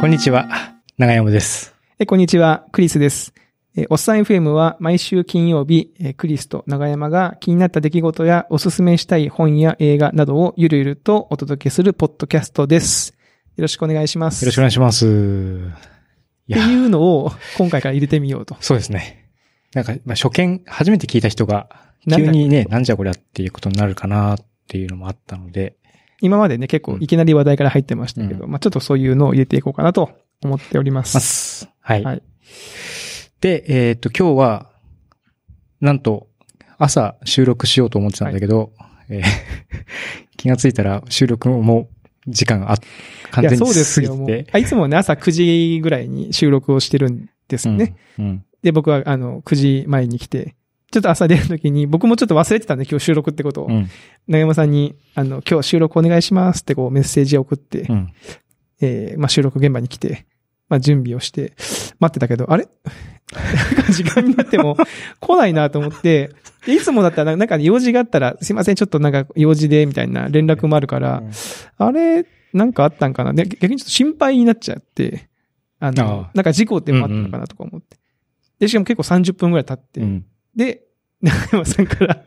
こんにちは、長山です。え、こんにちは、クリスです。え、おっさん FM は毎週金曜日、えクリスと長山が気になった出来事やおすすめしたい本や映画などをゆるゆるとお届けするポッドキャストです。よろしくお願いします。よろしくお願いします。いっていうのを今回から入れてみようと。そうですね。なんか、まあ、初見、初めて聞いた人が、急にね、なんじゃこりゃっていうことになるかなっていうのもあったので、今までね、結構いきなり話題から入ってましたけど、まあちょっとそういうのを入れていこうかなと思っておりま。ますす。はい。はいで、えっ、と、今日は、なんと、朝収録しようと思ってたんだけど、えー 気がついたら収録も時間があ完全にそうですよ。もう過ぎて。あいつもね、朝9時ぐらいに収録をしてるんですよね。うん。うん。で、僕は、あの、9時前に来て、ちょっと朝出るときに、僕もちょっと忘れてたんで、今日収録ってことを。うん。長山さんに、あの、今日収録お願いしますってこうメッセージを送って、うん。えーまあ収録現場に来て、まあ準備をして、待ってたけど、あれ？時間になっても来ないなと思って、でいつもだったらなんか用事があったら、すいません、ちょっとなんか用事で、みたいな連絡もあるから、あれ、なんかあったんかな？で逆にちょっと心配になっちゃって、あの、ああなんか事故ってもあったのかなとか思って。で、しかも結構30分ぐらい経って、うん。で、長山さんから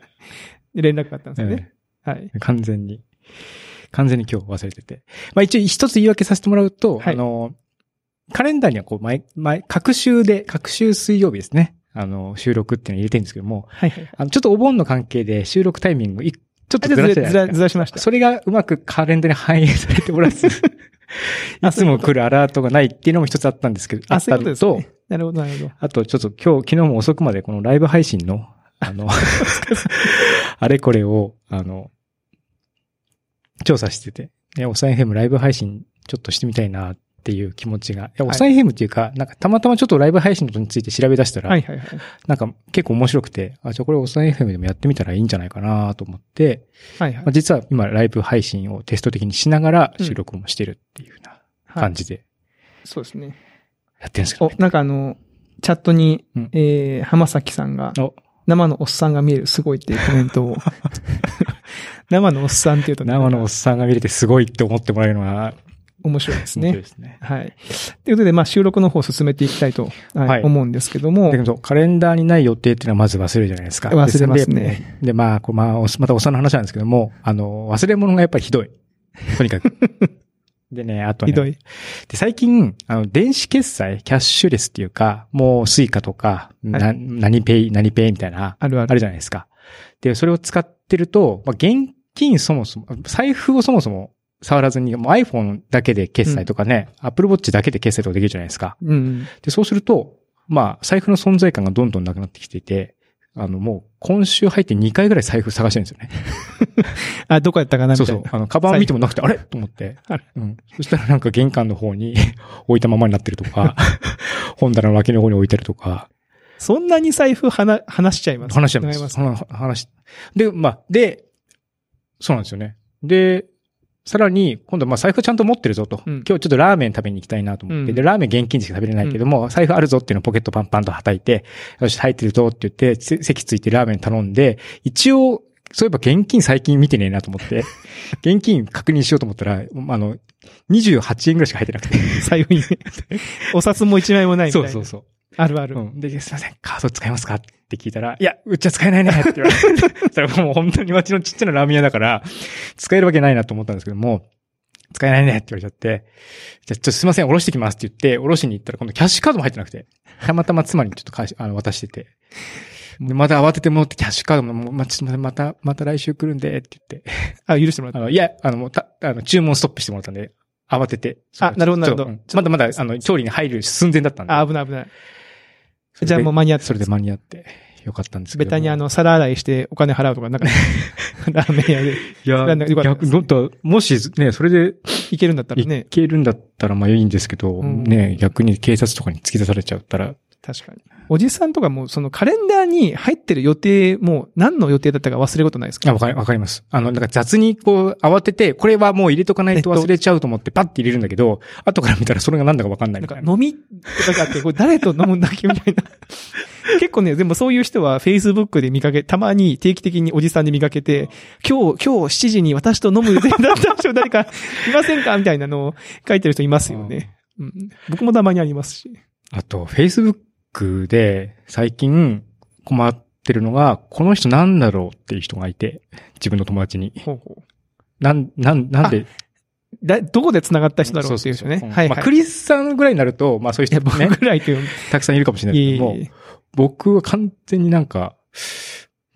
連絡があったんですよね。はい。完全に。完全に今日忘れてて。まあ一応一つ言い訳させてもらうと、はいあの、カレンダーにはこう、毎、毎、各週で、各週水曜日ですね。あの、収録っていうのを入れてるんですけども、はいはい。あの、ちょっとお盆の関係で収録タイミング、いちょっとあずらずらずらしました。それがうまくカレンダーに反映されておらず、いあつも来るアラートがないっていうのも一つあったんですけど、ああ、ったのそういうことねと、。なるほど、なるほど。あとちょっと今日、昨日も遅くまでこのライブ配信の、あの、あれこれを、あの、調査してて、ね、おさん FM ライブ配信ちょっとしてみたいなっていう気持ちが、いや、はいおさん FM っていうか、なんかたまたまちょっとライブ配信のことについて調べ出したら、はいはいはい。なんか結構面白くて、あ、じゃあこれおさん FM でもやってみたらいいんじゃないかなと思って、はいはいまあ、。実は今ライブ配信をテスト的にしながら収録もしてるっていうようなはい感じでそうですね。やってるんですけどおね。、なんかあの、チャットに、うんえー、浜崎さんが、お生のおっさんが見えるすごいっていうコメントを。生のおっさんっていうとね、生のおっさんが見れてすごいって思ってもらえるのは、面白いです面白いね。ですね。はい。ということで、まあ収録の方を進めていきたいと、はいはい思うんですけどもだけ、ど、カレンダーにない予定っていうのはまず忘れるじゃないですか。忘れますでね。で、まあ、こうまあ、おまたおっさんの話なんですけども、あの、忘れ物がやっぱりひどい。とにかく。でね、あとね。ひどい。で、最近、あの、電子決済、キャッシュレスっていうか、もう Suica とか、な、何ペイ、何ペイみたいな、あるある。あるじゃないですか。で、それを使ってると、まあ、現金そもそも、財布をそもそも触らずに、もう iPhone だけで決済とかね、Apple Watch だけで決済とかできるじゃないですか。うん。で、そうすると、まあ、財布の存在感がどんどんなくなってきていて、あの、もう、今週入って2回ぐらい財布探してるんですよね。あ、どこやったかなみたいうな。そそう。あの、カバン見てもなくて、あれ？と思ってあれ。うん。そしたらなんか玄関の方に置いたままになってるとか、本棚の脇の方に置いてるとか、そんなに財布はな、話しちゃいます？話しちゃいます。違いますその話。で、まあ、で、そうなんですよね。で、さらに、今度、まあ、財布ちゃんと持ってるぞと。うん今日ちょっとラーメン食べに行きたいなと思って。うんで、ラーメン現金でしか食べれないけども、財布あるぞっていうのをポケットパンパンと叩いて、よし、入ってるぞって言って、せ席ついてラーメン頼んで、一応、そういえば現金最近見てねえなと思って、現金確認しようと思ったら、あの、28円ぐらいしか入ってなくて。財布に。お札も一枚もないみたいな。そうそうそう。あるある。うん。で、すいません、カード使えますかって聞いたら、いや、うちは使えないねって言われて。それもう本当に街のちっちゃなラーメン屋だから、使えるわけないなと思ったんですけども、使えないねって言われちゃって、じゃあちょっとすいません、おろしてきますって言って、おろしに行ったら今度キャッシュカードも入ってなくて、たまたま妻にちょっと返しあの渡してて、で、また慌てて戻ってキャッシュカードも、ま、ちょっとまた、また来週来るんで、って言って、あ、許してもらった。あの、いや、あの、もうた、あの、注文ストップしてもらったんで、慌てて。あなるほどなるほどまだまだ、あの、調理に入る寸前だったんで。あ、危ない危ない。じゃあもう間に合ってそれで間に合って。よかったんですけども。ベタにあの、皿洗いしてお金払うとか、なんか、ラーメン屋で。いや、なんだよかった。逆、どっと、もしね、それでいけるんだったらいね。けるんだったらまあいいんですけど、うん。ね、逆に警察とかに突き出されちゃったら、確かに。おじさんとかも、そのカレンダーに入ってる予定も、何の予定だったか忘れることないですか？あ、わかり、わかります。あの、なんか雑にこう、慌てて、これはもう入れとかないと忘れちゃうと思ってパッて入れるんだけど、後から見たらそれが何だかわかんないなんかみたいな。飲みとかって、これ誰と飲むんだっけみたいな。結構ね、でもそういう人は Facebook で見かけ、たまに定期的におじさんで見かけて、今日、今日7時に私と飲む予定だった人誰かいませんか？みたいなのを書いてる人いますよね。うん。僕もたまにありますし。あと、Facebook で最近困ってるのが、この人なんだろうっていう人がいて、自分の友達に。ほうほう。なん、なん、なんで、だ、どこで繋がった人だろうっていう人ね。そそそはいはい。まあ、クリスさんぐらいになると、まあそういう人ね、ぐらいという。たくさんいるかもしれないけどもいえいえ、僕は完全になんか、が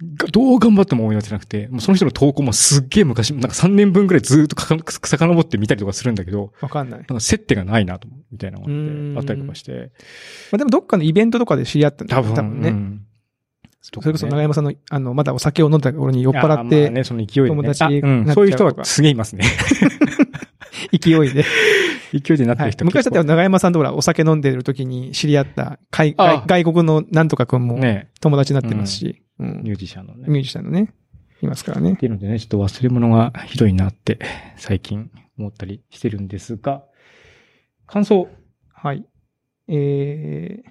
どう頑張っても思い出せなくて、もうその人の投稿もすっげえ昔、なんか3年分ぐらいずーっとかか遡って見たりとかするんだけど、わかんない。なんか接点がないなとみたいなのがあって、あったりとかして。まあでもどっかのイベントとかで知り合ったんだ多分、多分ね。うんそれこそ長山さんの、あの、まだお酒を飲んだ頃に酔っ払って、ね、その勢いで、ね。友達あうんになっちゃうとかそういう人はすげえいますね。勢いで。勢いでなってはいる人、昔だったら結長山さんとほら、お酒飲んでる時に知り合った外外国のなんとかくんも友達になってますし、うんミュージシャンのね。ミュージシャンのね、いますからねっ。ていうのでね、ちょっと忘れ物がひどいなって、最近思ったりしてるんですが、感想。はい。えー、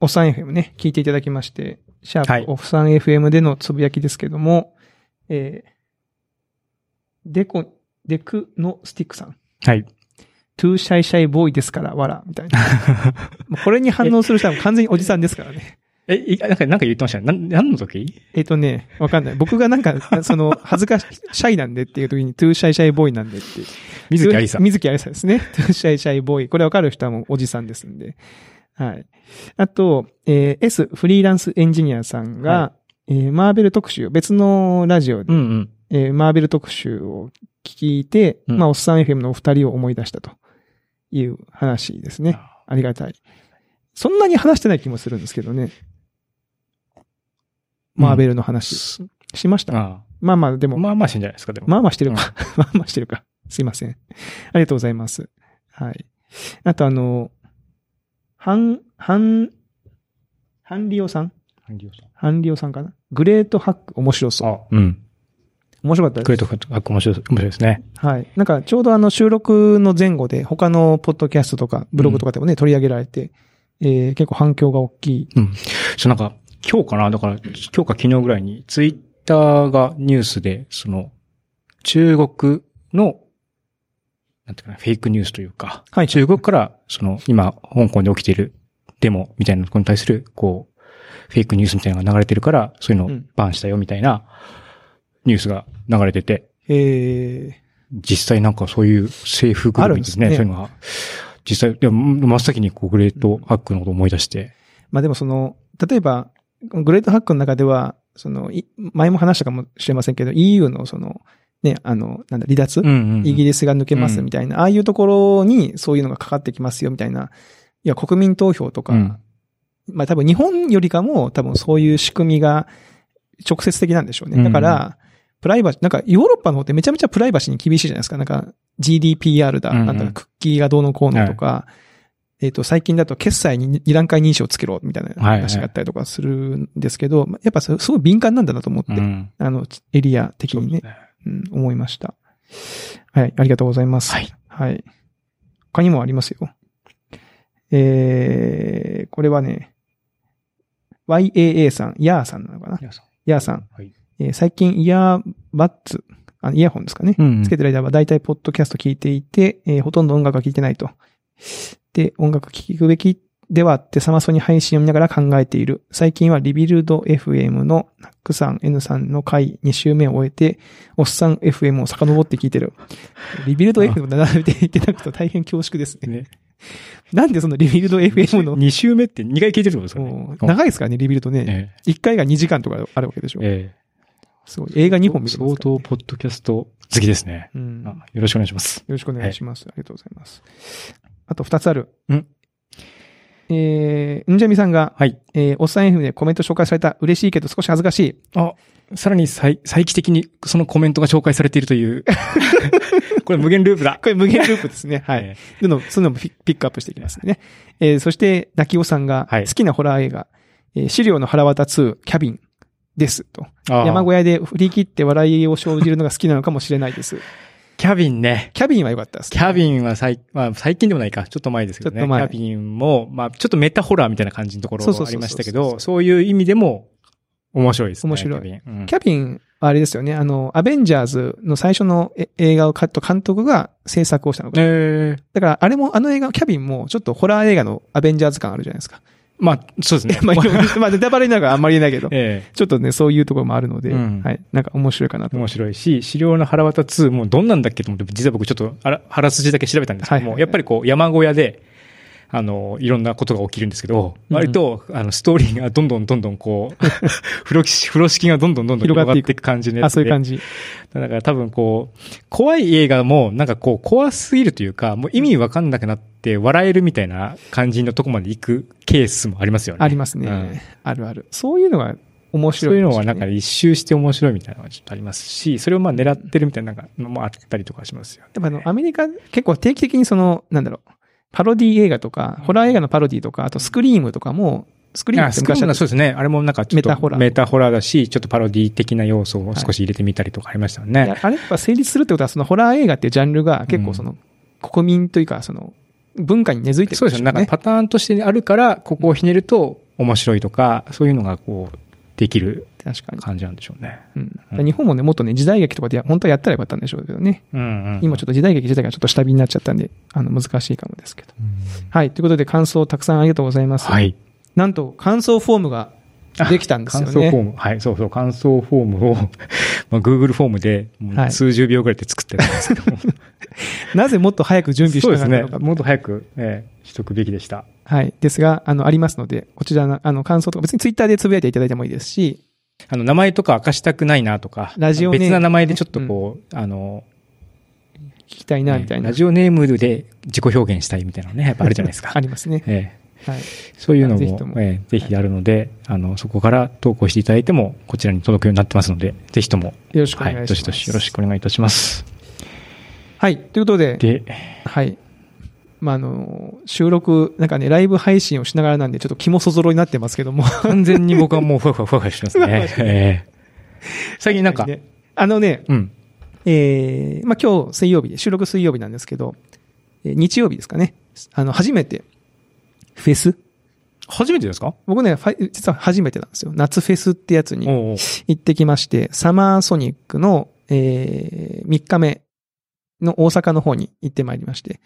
おっさん FM ね、聞いていただきまして、シャはいープおっさん FM でのつぶやきですけども、えー、デコ、デクのスティックさん。はい。トゥーシャイシャイボーイですから、わら、みたいな。これに反応する人は完全におじさんですからね。え、いなんか、なんか言ってましたね。なん、何の時？えっ、とね、わかんない。僕がなんか、その、恥ずかし、シャイなんでっていう時に、 Too Shy Shy Boy なんでって。観月ありささん。観月ありささんですね。Too Shy Shy Boy。これわかる人はもうおじさんですんで。はい。あと、えー S フリーランスエンジニアさんが、はえーマーベル特集、別のラジオで、うんうん。えーマーベル特集を聞いて、うんまあ、おっさん FM のお二人を思い出したという話ですね。ありがたい。そんなに話してない気もするんですけどね。マーベルの話、すしました？あまあまあ、でも、あまあまあしてんじゃないですか、でも。まあまあしてるか。まあまあしてるか。すいません。ありがとうございます。はい。あとあの、ハン、ハン、ハンリオさん？ハンリオさんかな？グレートハック面白そう。あ、うん。面白かったです。クレートフック面白い、面白いですね。はい。なんかちょうどあの収録の前後で他のポッドキャストとかブログとかでもね、取り上げられて、えー、結構反響が大きい。うん。そうなんか、今日かなだから、今日か昨日ぐらいに、ツイッターがニュースで、その、中国の、なんていうかな、フェイクニュースというか、はい。中国から、その、今、香港で起きているデモみたいなことに対する、こう、フェイクニュースみたいなのが流れてるから、そういうのをうん。バンしたよみたいな、ニュースが流れてて、え実際なんかそういう政府グループですね。すね。そういうのが、実際、でも真っ先にこうグレートハックのことを思い出して、ー、まあでもその、例えば、グレートハックの中では、その、い前も話したかもしれませんけど、EU のその、ね、あの、なんだ、離脱、イギリスが抜けますみたいな、ああいうところにそういうのがかかってきますよみたいな、いや、国民投票とか、うん。まあ多分日本よりかも多分そういう仕組みが直接的なんでしょうね。だから、プライバシー、なんかヨーロッパの方ってめちゃめちゃプライバシーに厳しいじゃないですか。なんか GDPR だ、なんだクッキーがどうのこうのとか、えっ、と、最近だと決済に二段階認証つけろみたいな話があったりとかするんですけど、やっぱすすごい敏感なんだなと思って、うんあの、エリア的にね、ね。うん、思いました。はい、ありがとうございます。はい。はい。他にもありますよ。えー、これはね、YAA さん、ヤーさんなのかな？皆さん。ヤーさん。はい。えー最近 earbuds、あのイヤホンですかね。うんつけてる間は大体ポッドキャスト聞いていて、えーほとんど音楽は聞いてないと。で、音楽聴くべきではってサマソニ配信を見ながら考えている。最近はリビルド FM のナックさん、N さんの回2周目を終えて、おっさん FM を遡って聞いてる。リビルド FM を並べていただくと大変恐縮ですね。ね。なんでそのリビルド FM の、2週目って2回聞いてるってことですかね長いですからね、 Rebuild ね。え1回が2時間とかあるわけでしょえ。。えすごい。映画え。2本見てます相から、当、ポッドキャスト好きですね。うん。あよろしくお願いします。よろしくお願いします。ありがとうございます。あと2つある。んえー、んじゃみさんが、はい。えー、おっさん FM でコメント紹介された。嬉しいけど少し恥ずかしい。あ、さらに再、再帰的にそのコメントが紹介されているという。これ無限ループだ。これ無限ループですね。はい。えでの、そういうのもピピックアップしていきますね。えー、そして、泣きおさんが、はい好きなホラー映画、えー資料の腹渡2、キャビンです。と。山小屋で振り切って笑いを生じるのが好きなのかもしれないです。キャビンね。キャビンは良かったです、キャビンは最、まあ最近でもないか。ちょっと前ですけどね。キャビンも、まあちょっとメタホラーみたいな感じのところありましたけど、そういう意味でも面白いですね。面白いキャビンうんキャビン、あれですよね。あの、アベンジャーズの最初のえ映画をかと監督が制作をしたのかな。ええだから、あれも、あの映画、キャビンもちょっとホラー映画のアベンジャーズ感あるじゃないですか。まあ、そうですね。まあ、まあ、ネタバレになるからあんまり言えないけど、えちょっとね、そういうところもあるので、うんはい。なんか面白いかなえと。面白いし、資料の腹渡2もうどんなんだっけと思って、実は僕ちょっとあら腹筋だけ調べたんですけども、はいはいはいやっぱりこう山小屋で、あの、いろんなことが起きるんですけど、うん割と、あの、ストーリーがどんどんどんどんこう、風呂敷、風呂敷がどんどんどんどん広がっていく感じのやあ。そういう感じ。だから多分こう、怖い映画もなんかこう怖すぎるというか、もう意味わかんなくなって笑えるみたいな感じのとこまで行くケースもありますよね。ありますね。うんあるある。そういうのが面白い、そういうのはなんか一周して面白いみたいなのがちょっとありますし、それをまあ狙ってるみたいなのもあったりとかしますよ。やっぱあの、アメリカ、結構定期的にその、なんだろう、パロディ映画とか、ホラー映画のパロディとか、あとスクリームとかも、スクリームあって昔はそうですね。あれもなんかちょっとメタホラーメタホラーだし、ちょっとパロディ的な要素を少し入れてみたりとかありましたよね。いやあれやっぱ成立するってことは、そのホラー映画っていうジャンルが結構その、国民というか、その、文化に根付いてるそうですよね。なんかパターンとしてあるから、ここをひねると面白いとか、そういうのがこう、できる確かに。感じなんでしょうね。うん。日本もね、もっとね、時代劇とかで本当はやったらよかったんでしょうけどね。うんうん。今ちょっと時代劇自体がちょっと下火になっちゃったんで、あの、難しいかもですけど。うんはい。ということで、感想たくさんありがとうございます。はい。なんと、感想フォームができたんですよね。感想フォーム。はい、そうそう、感想フォームを、まあ、Google フォームで、数十秒ぐらいで作ってたんですけども。なぜもっと早く準備しそうですね。もっと早く、ええしとくべきでした。はい。ですが、あの、ありますので、こちらの、あの、感想とか、別にツイッターでつぶやいていただいてもいいですし、あの、名前とか明かしたくないなとか、ラジオネーム別な名前でちょっとこう、あの、聞きたいな、みたいな。ラジオネームで自己表現したいみたいなのね、やっぱあるじゃないですか。ありますね。ええはい。そういうのも、ぜひええぜひあるので、あの、そこから投稿していただいても、こちらに届くようになってますので、ぜひとも、よろしくおはい、願いします。どしどしよろしくお願いいたします。はい。ということで、で、はい。まあ、あの、収録、なんかね、ライブ配信をしながらなんで、ちょっと気もそぞろになってますけども。完全に僕はもうふわふわふわふわしてますね。ええ最近なんか、ねあのね、うん。えー、まあ、今日水曜日で、収録水曜日なんですけど、えー日曜日ですかね。あの、初めて、フェス？初めてですか？僕ね、実は初めてなんですよ。夏フェスってやつにおうおう行ってきまして、サマーソニックの、えー、3日目の大阪の方に行ってまいりまして。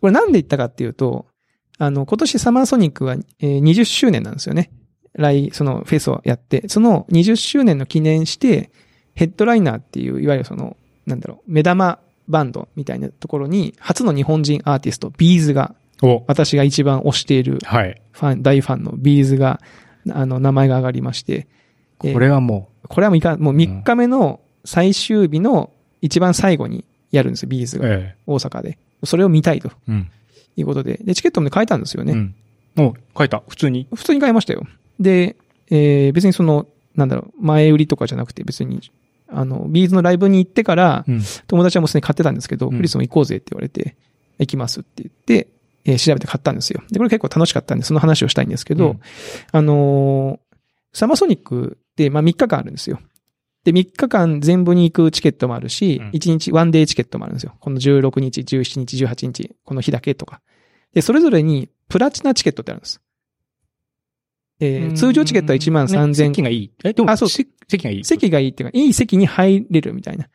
これなんで行ったかっていうと、あの、今年サマーソニックは、えー20周年なんですよね。来、そのフェスをやって、その20周年の記念して、ヘッドライナーっていう、いわゆるその、なんだろう、目玉バンドみたいなところに、初の日本人アーティスト、 B'z が、お私が一番推しているはい。ファン、大ファンの B'z が、あの、名前が上がりまして、えーこれはもこれはもういかん、もう3日目の最終日の一番最後にやるんですよ、 B'z う、が。え大阪で。それを見たいと。いうことで。で、チケットもね、買えたんですよね。うん。お書いた。普通に。普通に買いましたよ。で、えー別にその、なんだろう、前売りとかじゃなくて別に、あの、 B'z のライブに行ってから、うん。友達はもうすでに買ってたんですけど、うんクリスも行こうぜって言われて、行きますって言って、えー調べて買ったんですよ。で、これ結構楽しかったんで、その話をしたいんですけど、うんあのーサマーソニックって、まあ3日間あるんですよ。で、3日間全部に行くチケットもあるし、うん1日、ワンデーチケットもあるんですよ。この16日、17日、18日、この日だけとか。で、それぞれにプラチナチケットってあるんです。えー通常チケットは1万3000、ね席がいい。え、でも、あそうせ席がいい。席がいいっていうか、いい席に入れるみたいな。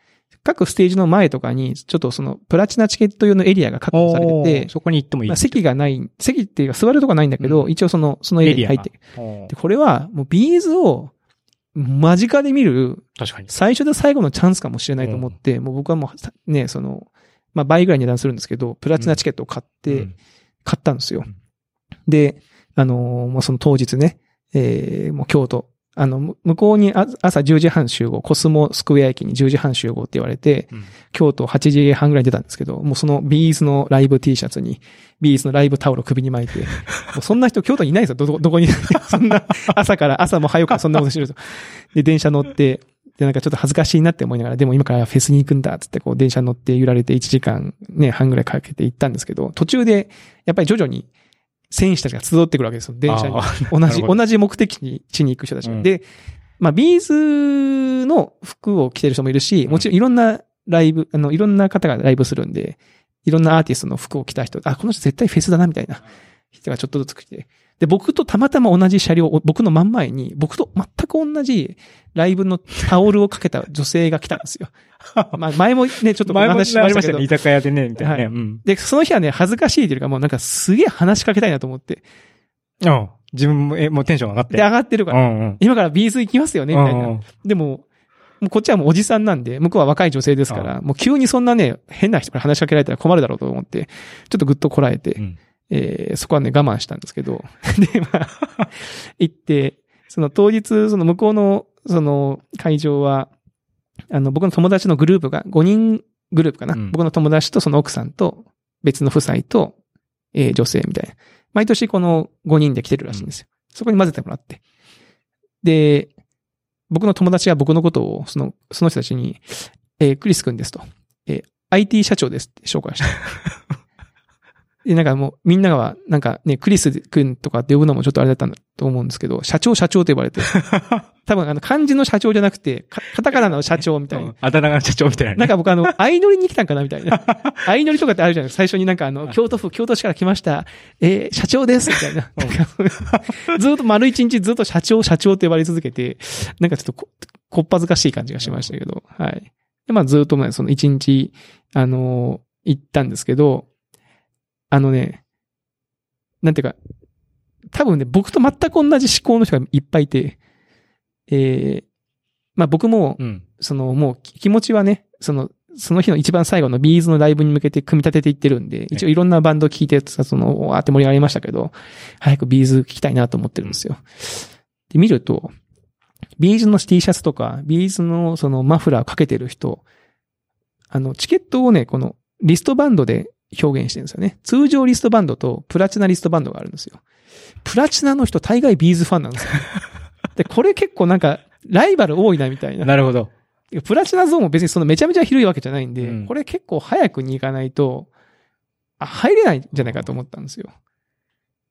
各ステージの前とかに、ちょっとその、プラチナチケット用のエリアが確保されおてて、ーそこに行ってもいい。まあ、席がない、席っていうか座るとこないんだけど、うん一応その、そのエリアに入って。で、これは、もう B'z を、間近で見る、確かに。最初で最後のチャンスかもしれないと思って、もう僕はもうさ、ね、その、まあ、倍ぐらい値段するんですけど、プラチナチケットを買って、うん買ったんですようん。で、あのーもうその当日ね、えーもう京都、あの、む向こうにあ朝10時半集合、コスモスクエア駅に10時半集合って言われて、うん京都8時半ぐらいに出たんですけど、もうその B'z のライブ T シャツに、B'z のライブタオルを首に巻いて、もうそんな人京都にいないですよ、どこ、どこに。そんな、朝から、朝も早くからそんなことしてると。で、電車乗って、で、なんかちょっと恥ずかしいなって思いながら、でも今からフェスに行くんだ、つってこう電車乗って揺られて1時間ね、半ぐらいかけて行ったんですけど、途中で、やっぱり徐々に選手たちが集ってくるわけですよ、電車に 同じ、同じ目的地に行く人たちが。うんで、まあ、 B'z の服を着てる人もいるし、もちろんいろんなライブ、あの、いろんな方がライブするんで、いろんなアーティストの服を着た人、あ、この人絶対フェスだな、みたいな人がちょっとずつ来て。で、僕とたまたま同じ車両、僕の真ん前に、僕と全く同じライブのタオルをかけた女性が来たんですよ。まあ、前もね、ちょっと前も話しましたけどありましたね。。居酒屋でね、みたいなね。はいうん。で、その日はね、恥ずかしいというか、もうなんかすげえ話しかけたいなと思って。うん。自分も、え、もうテンション上がって。で、上がってるから、うんうん。今からビーズ行きますよね、みたいな。うんでも、もうこっちはもうおじさんなんで、向こうは若い女性ですから、もう急にそんなね、変な人から話しかけられたら困るだろうと思って、ちょっとぐっとこらえて、うんえーそこはね、我慢したんですけど、で、まあ、行って、その当日、その向こうの、その会場は、あの、僕の友達のグループが5人グループかな。うん僕の友達とその奥さんと、別の夫妻と、えー女性みたいな。毎年この5人で来てるらしいんですよ。そこに混ぜてもらって。で、僕の友達が僕のことを、その、その人たちに、えークリス君ですと。えー IT 社長ですって紹介した。で、なんかもう、みんなが、なんかね、クリス君とかって呼ぶのもちょっとあれだったんだと思うんですけど、社長社長と呼ばれて。多分あの、漢字の社長じゃなくて、かカタカナの社長みたいな。あだ名が社長みたいなね。なんか僕あの、相乗りに来たんかなみたいな。相乗りとかってあるじゃないですか。最初になんかあの、京都府、京都市から来ました。えー社長ですみたいな。ずっと丸一日ずっと社長、社長って呼ばれ続けて、なんかちょっとこ、こっぱずかしい感じがしましたけど、はい。で、まあずっとね、その一日、あのー行ったんですけど、あのね、なんていうか、多分ね、僕と全く同じ思考の人がいっぱいいて、えーまあ僕も、うん。そのもう気持ちはね、その、その日の一番最後のビーズのライブに向けて組み立てていってるんで、一応いろんなバンド聴いてさ、その、わーって盛り上がりましたけど、早く B'z 聴きたいなと思ってるんですよ。で、見ると、ビーズの T シャツとか、 B'z のそのマフラーかけてる人、あの、チケットをね、このリストバンドで表現してるんですよね。通常リストバンドとプラチナリストバンドがあるんですよ。プラチナの人大概 B'z ファンなんですよ。で、これ結構なんか、ライバル多いなみたいな。なるほど。プラチナゾーンも別にそのめちゃめちゃ広いわけじゃないんで、うんこれ結構早くに行かないと、あ、入れないんじゃないかと思ったんですよ。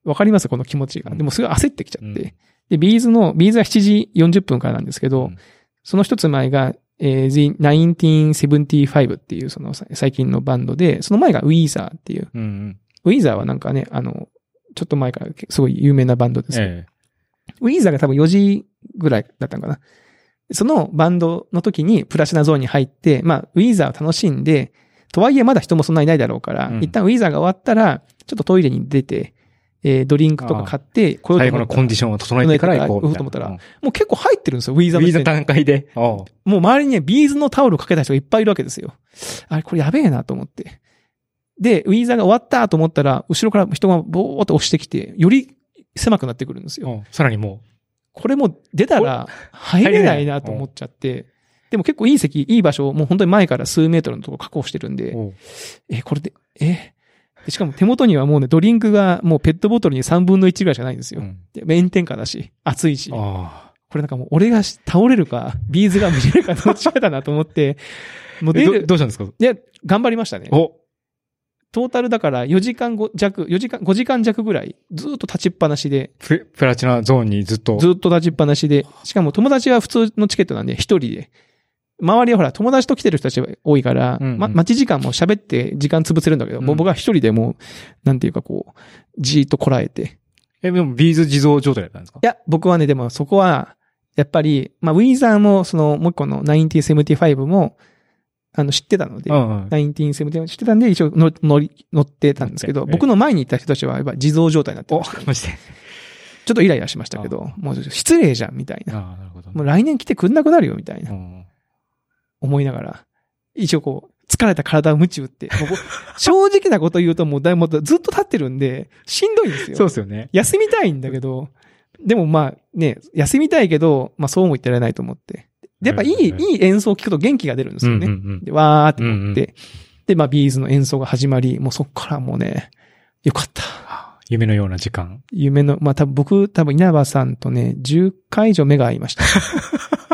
わかります？この気持ちが。でもすごい焦ってきちゃって。うんで、 B'z の、 B'z は7時40分からなんですけど、うんその一つ前が、えー、The 1975っていうそのさ最近のバンドで、その前が Weezer っていう。うんうん。 Weezer はなんかね、あの、ちょっと前からすごい有名なバンドですけどえ Weezer が多分4時ぐらいだったのかな。そのバンドの時にプラチナゾーンに入って、まあ、 Weezer を楽しんで、とはいえまだ人もそんなにいないだろうから、うん一旦ウィーザーが終わったら、ちょっとトイレに出て、えードリンクとか買って、え最後のコンディションを整えてから行こう。と思ったらうんもう結構入ってるんですよ、ウィーザーウィーザー段階で？もう周りにね、ビーズのタオルをかけた人がいっぱいいるわけですよ。あれ、これやべえなと思って。で、ウィーザーが終わったと思ったら、後ろから人がボーっと押してきて、より狭くなってくるんですよ。さらにもこれもう出たら入れないなと思っちゃって、でも結構いい席、いい場所をもう本当に前から数メートルのところ確保してるんう、で、え、これで、えでしかも手元にはもうね、ドリンクがもうペットボトルに3分の1ぐらいしかないんですよ。うんで炎天下だし、暑いし。こあれなんかもう俺が倒れるか、ビーズが見れるかどっちかだなと思って、もう出る、どうしたんですか？で、頑張りましたね。おトータルだから4時間後弱、4時間、5時間弱ぐらい、ずっと立ちっぱなしで、ププラチナゾーンにずっと。ずっと立ちっぱなしで、しかも友達は普通のチケットなんで一人で、周りはほら友達と来てる人たちが多いから、うんうんま、待ち時間も喋って時間潰せるんだけど、うんもう僕は一人でもう、なんていうかこう、じーっとこらえて。え、でもビーズ地蔵状態だったんですか？いや、僕はね、でもそこは、やっぱり、まあ、ウィーザーも、その、もう一個の1975も、あの、知ってたので、うんうん。1975知ってたんで、一応乗乗り、乗ってたんですけど、僕の前に行った人たちは、やっぱ地蔵状態になっておました。ちょっとイライラしましたけど、もう失礼じゃん、みたいな。なるほど。もう来年来てくんなくなるよ、みたいなう。ん思いながら、一応こう、疲れた体を鞭打って、正直なこと言うともうだいぶずっと立ってるんで、しんどいんですよ。そうですよね。休みたいんだけど、でもまあね、休みたいけど、まあそうも言ってられないと思って。で、やっぱいい、はいはい演奏を聴くと元気が出るんですよね。うんうんうんで、わーって思って、うんうんで、まあビーズの演奏が始まり、もうそっからもうね、よかった。夢のような時間。夢の、まあ多分僕、多分稲葉さんとね、10回以上目が合いました。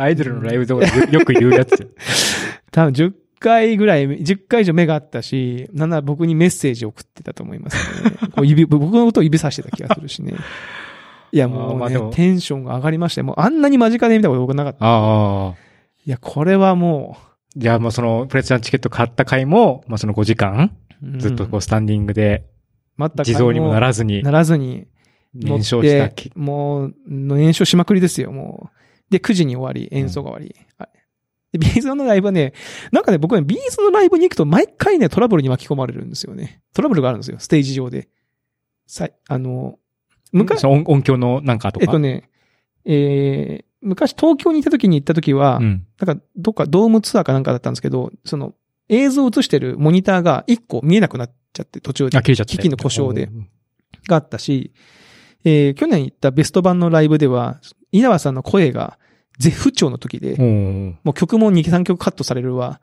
アイドルのライブとかでよよく言うやつよ。多分10回ぐらい、10回以上目があったし、なんなら僕にメッセージを送ってたと思いますね。こう指、僕のことを指さしてた気がするしね。いやもう、ねテンションが上がりましたよもうあんなに間近で見たこと僕なかった。ああ。いや、これはもじゃあもうそのプレスチャンチケット買った回も、まあその5時間、ずっとこうスタンディングで、待った地蔵にもならずにな、らずに、燃焼したき。もう、燃焼しまくりですよ、もう。で、9時に終わり、演奏が終わり。はいで、 B'z のライブはね、なんかね、僕はね、 B'z のライブに行くと毎回ね、トラブルに巻き込まれるんですよね。トラブルがあるんですよ、ステージ上で。さい、あの、昔、音音響のなんかとか？えっとね、えー、昔東京にいた時に行った時は、うん。なんかどっかドームツアーかなんかだったんですけど、その映像を映してるモニターが1個見えなくなっちゃって途中であ、切れちゃった。機器の故障でうん。があったし、えー、去年行ったベスト版のライブでは、稲葉さんの声が絶不調の時で、うん。もう曲も2、3曲カットされるわ。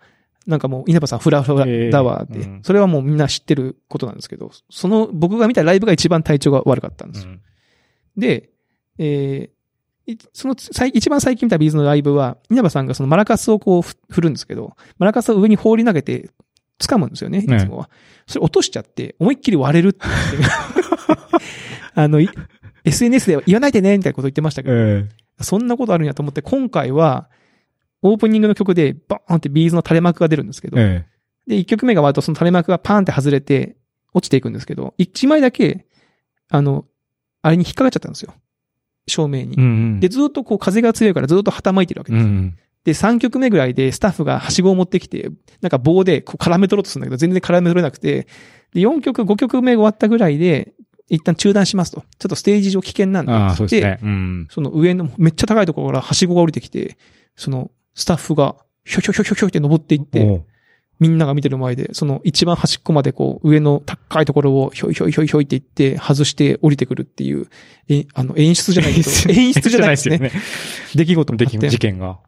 なんかもう稲葉さんフラフラだわって、えーうんそれはもうみんな知ってることなんですけど、その僕が見たライブが一番体調が悪かったんですよ。で、えーいその最一番最近見たビーズのライブは、稲葉さんがそのマラカスをこうふ振るんですけど、マラカスを上に放り投げて掴むんですよね、いつもは。それ落としちゃって、思いっきり割れるって言って。あの、い SNS では言わないでね、みたいなこと言ってましたけど、えそんなことあるんやと思って、今回は、オープニングの曲で、バーンってビーズの垂れ幕が出るんですけど、えで、1曲目が終わるとその垂れ幕がパーンって外れて、落ちていくんですけど、1枚だけ、あの、あれに引っかかっちゃったんですよ。照明に。うんうん。で、ずっとこう風が強いからずっと旗巻いてるわけです。うん。で、3曲目ぐらいでスタッフがはしごを持ってきて、なんか棒でこう絡め取ろうとするんだけど、全然絡め取れなくて、で、4曲、5曲目終わったぐらいで、一旦中断しますと。ちょっとステージ上危険なんでああ、そうですね。うん。その上のめっちゃ高いところからはしごが降りてきて、そのスタッフがひょひょひょひょひょって登っていって、みんなが見てる前で、その一番端っこまでこう上の高いところをひょいひょいひょいひょいって言って外して降りてくるっていう、え、あの演出じゃないけど、演出じゃないですね。ね。出来事もあできって。事件が。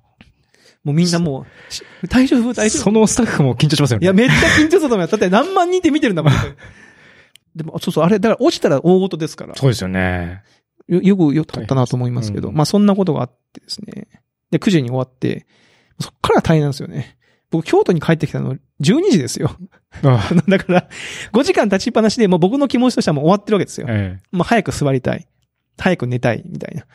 もうみんなもう、し大丈夫大丈夫そのスタッフも緊張しますよね。いや、めっちゃ緊張すると思うよ。だって何万人って見てるんだもん。でも、そうそう、あれ、だから落ちたら大事ですから。そうですよね。よよくよ撮ったなと思いますけど、うんまあそんなことがあってですね。で、9時に終わって、そっから大変なんですよね。僕、京都に帰ってきたの12時ですよ。ああ だから、5時間立ちっぱなしで、もう僕の気持ちとしてはもう終わってるわけですよ。えもう早く座りたい。早く寝たい、みたいな。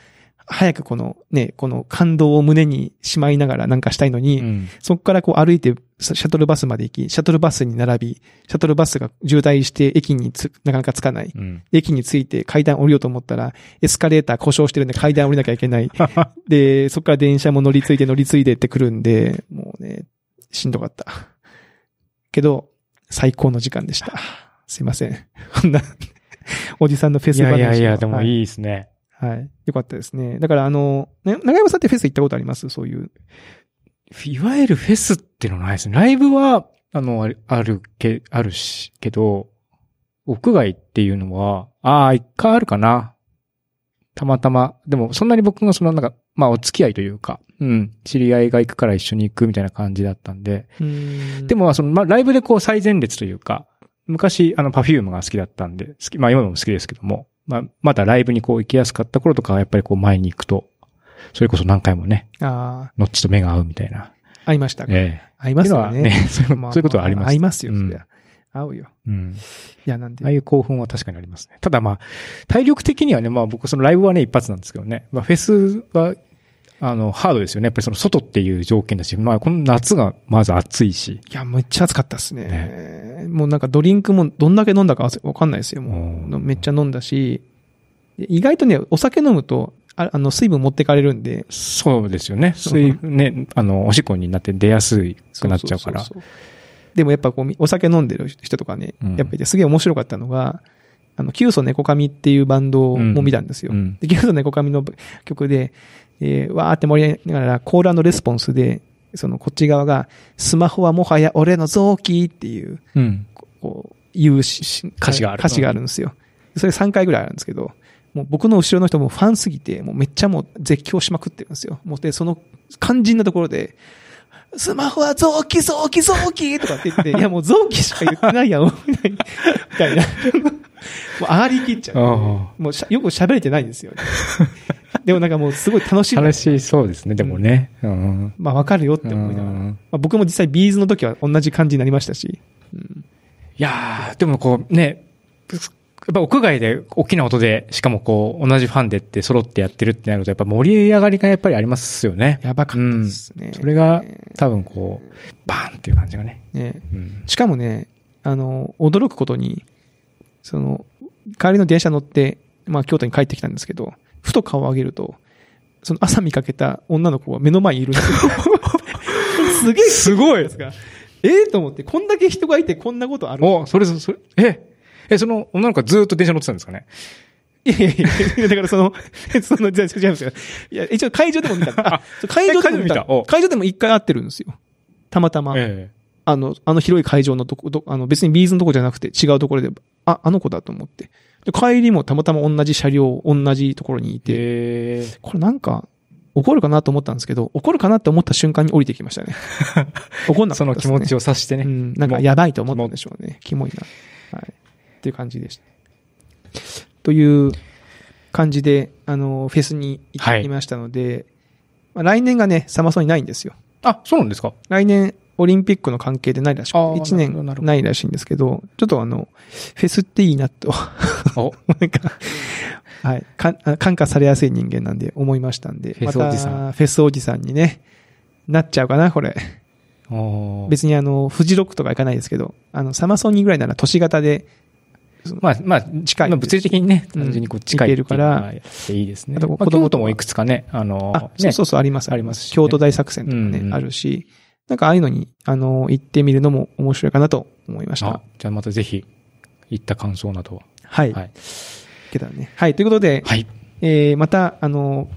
早くこのね、この感動を胸にしまいながらなんかしたいのに、え。うん。そこからこう歩いてシャトルバスまで行き、シャトルバスに並び、シャトルバスが渋滞して駅につなかなか着かない。うん。駅に着いて階段降りようと思ったら、エスカレーター故障してるんで階段降りなきゃいけない。で、そこから電車も乗り継いで乗り継いでってくるんで、もうね、しんどかった。けど、最高の時間でした。すいません。こんな、おじさんのフェいス話やいやいや、でもい。いいですね。はい。よかったですね。だからあの、ね長山さんってフェス行ったことあります？そういう。いわゆるフェスっていうのはないですね。ライブは、あの、あるあるけ、あるし、けど、屋外っていうのは、ああ、一回あるかな。たまたま。でも、そんなに僕がその、なんか、まあ、お付き合いというか、うん、知り合いが行くから一緒に行くみたいな感じだったんで。でも、も、その、まあ、ライブでこう、最前列というか、昔、あの、パフュームが好きだったんで、好き、まあ、今も好きですけども、まあ、まだライブにこう、行きやすかった頃とかは、やっぱりこう、前に行くと、それこそ何回もね、ああ、ノッチと目が合うみたいな。会いましたか？ええ会いますよね。そういうことはあります会いますよ、うんそりゃ。会うよ。うん。いや、なんで？ああ。いう興奮は確かにありますね。ただまあ、体力的にはね、まあ僕そのライブはね、一発なんですけどね。まあフェスは、あの、ハードですよね。やっぱりその外っていう条件だし、まあこの夏がまず暑いし。いや、めっちゃ暑かったですね。もうなんかドリンクもどんだけ飲んだかわかんないですよ。もうう、めっちゃ飲んだし、意外とね、お酒飲むと、ああの、水分持ってかれるんで。そうですよね。そういうね、あの、おしっこになって出やすくなっちゃうから。そそそそうでもやっぱこう、みお酒飲んでる人とかね、うんやっぱりすげえ面白かったのが、あの、キュウソネコカミっていうバンドも見たんですよ。うんで、キュウソネコカミの曲で、えー、わーって盛り上げながら、コールレスポンスで、そのこっち側が、スマホはもはや俺の臓器っていう、うん。こう、言う歌詞がある歌詞があるんですよ。それ3回ぐらいあるんですけど、もう僕の後ろの人もファンすぎて、もうめっちゃもう絶叫しまくってるんですよ。もうで、その肝心なところで、スマホは臓器、臓器、臓器とかって言って、いやもう臓器しか言ってないやん、みたいな。もう上がりきっちゃう。あもうよく喋れてないんですよ、ね。でもなんかもうすごい楽しあ。い。楽しそうですね、でもね。うん。まあわかるよって思いながら。うんまあ、僕も実際ビーズの時は同じ感じになりましたし。うんいやー、でもこうね、やっぱ屋外で大きな音で、しかもこう、同じファンでって揃ってやってるってなると、やっぱ盛り上がりがやっぱりありますよね。やばかったですね。それが多分こう、バーンっていう感じがね。ねうん。しかもね、あの、驚くことに、その、帰りの電車乗って、まあ京都に帰ってきたんですけど、ふと顔を上げると、その朝見かけた女の子が目の前にいるんですよ。すげえすごいですか。ええと思って、こんだけ人がいてこんなことあるお、それ、それ、え、え、その女の子はずっと電車乗ってたんですかね？いやいやいや、だからその、その、じゃあ違いますよ。いや、一応会場でも見た。あ、会場でも見た？会場でも一回会ってるんですよ。たまたま。えあの、あの広い会場のとこ、どあの別にビーズのとこじゃなくて違うところで、あ、あの子だと思って。で、帰りもたまたま同じ車両、同じところにいえ。て、ええ。これなんか、怒るかなと思ったんですけど、怒るかなって思った瞬間に降りてきましたね。怒んなかそのったですね。気持ちを察してね。うん、なんかやばいと思ったんでしょうね。キモいな。はい。っていう感じでした。という感じで、あの、フェスに行ってきましたので、まあ、来年がね、サマソニないんですよ。あ、そうなんですか来年、オリンピックの関係でないらしくて、あー1なるほどなるほど年ないらしいんですけど、ちょっとあの、フェスっていいなと、お、なんか、はい、感化されやすい人間なんで思いましたんで、フェスおじさんまたフェスおじさんにね、なっちゃうかな、これ。お別にあの、フジロックとか行かないですけど、あの、サマソニーぐらいなら都市型で、まあ、まあ、近いまあ物理的にね、うん単純にこう近いいう行けるからいいですね。あとまあ子供ともいくつかね、あの、あ、ねそうそうあります。ありますしね京都大作戦とかね、うんうんあるし、なんかああいうのに、あの、行ってみるのも面白いかなと思いましたあ。じゃあまたぜひ、行った感想などは。はい。はい。けたらね。はい。ということで、はい。えー、また、あの、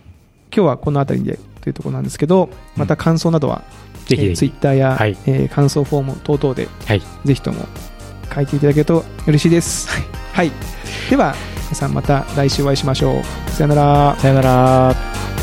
今日はこの辺りでというところなんですけど、また感想などは、ぜひぜひ。ツイッター Twitter や、はいえー感想フォーム等々で、はい。ぜひとも書いていただけると嬉しいです。はい。では、皆さんまた来週お会いしましょう。さよなら。さよなら。